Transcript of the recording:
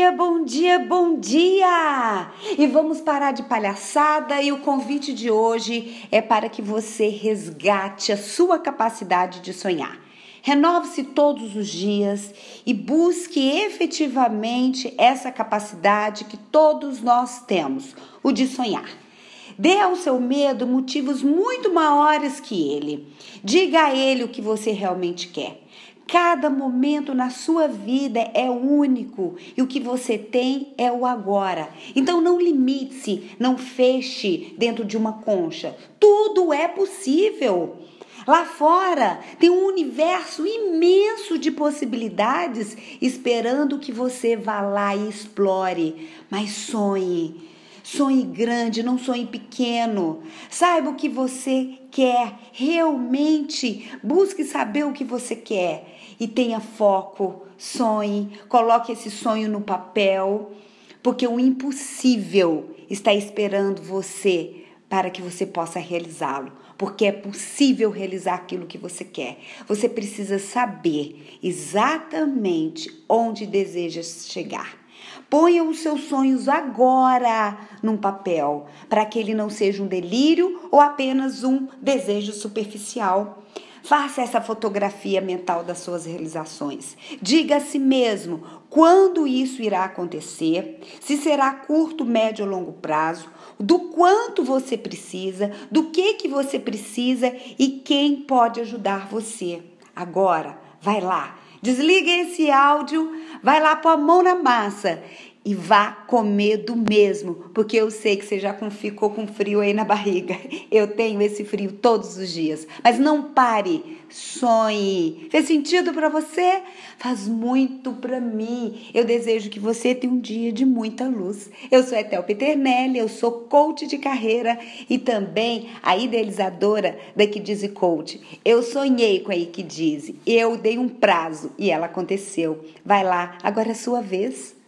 dia, bom dia, bom dia! E vamos parar de palhaçada e o convite de hoje é para que você resgate a sua capacidade de sonhar. Renove-se todos os dias e busque efetivamente essa capacidade que todos nós temos, o de sonhar. Dê ao seu medo motivos muito maiores que ele. Diga a ele o que você realmente quer. Cada momento na sua vida é único e o que você tem é o agora. Então não limite-se, não feche dentro de uma concha. Tudo é possível. Lá fora tem um universo imenso de possibilidades esperando que você vá lá e explore. Mas sonhe. Sonhe grande, não sonhe pequeno. Saiba o que você quer, realmente busque saber o que você quer e tenha foco, sonhe, coloque esse sonho no papel, porque o impossível está esperando você para que você possa realizá-lo, porque é possível realizar aquilo que você quer. Você precisa saber exatamente onde deseja chegar. Ponha os seus sonhos agora num papel, para que ele não seja um delírio ou apenas um desejo superficial. Faça essa fotografia mental das suas realizações. Diga a si mesmo quando isso irá acontecer, se será curto, médio ou longo prazo, do quanto você precisa, do que que você precisa e quem pode ajudar você. Agora, vai lá, desliga esse áudio, vai lá pôr a mão na massa e vá com medo mesmo, porque eu sei que você já ficou com frio aí na barriga. Eu tenho esse frio todos os dias. Mas não pare, sonhe. Fez sentido para você? Faz muito para mim. Eu desejo que você tenha um dia de muita luz. Eu sou Etel Peternelli, eu sou coach de carreira e também a idealizadora da Que Coach. Eu sonhei com a Que eu dei um prazo e ela aconteceu. Vai lá, agora é sua vez.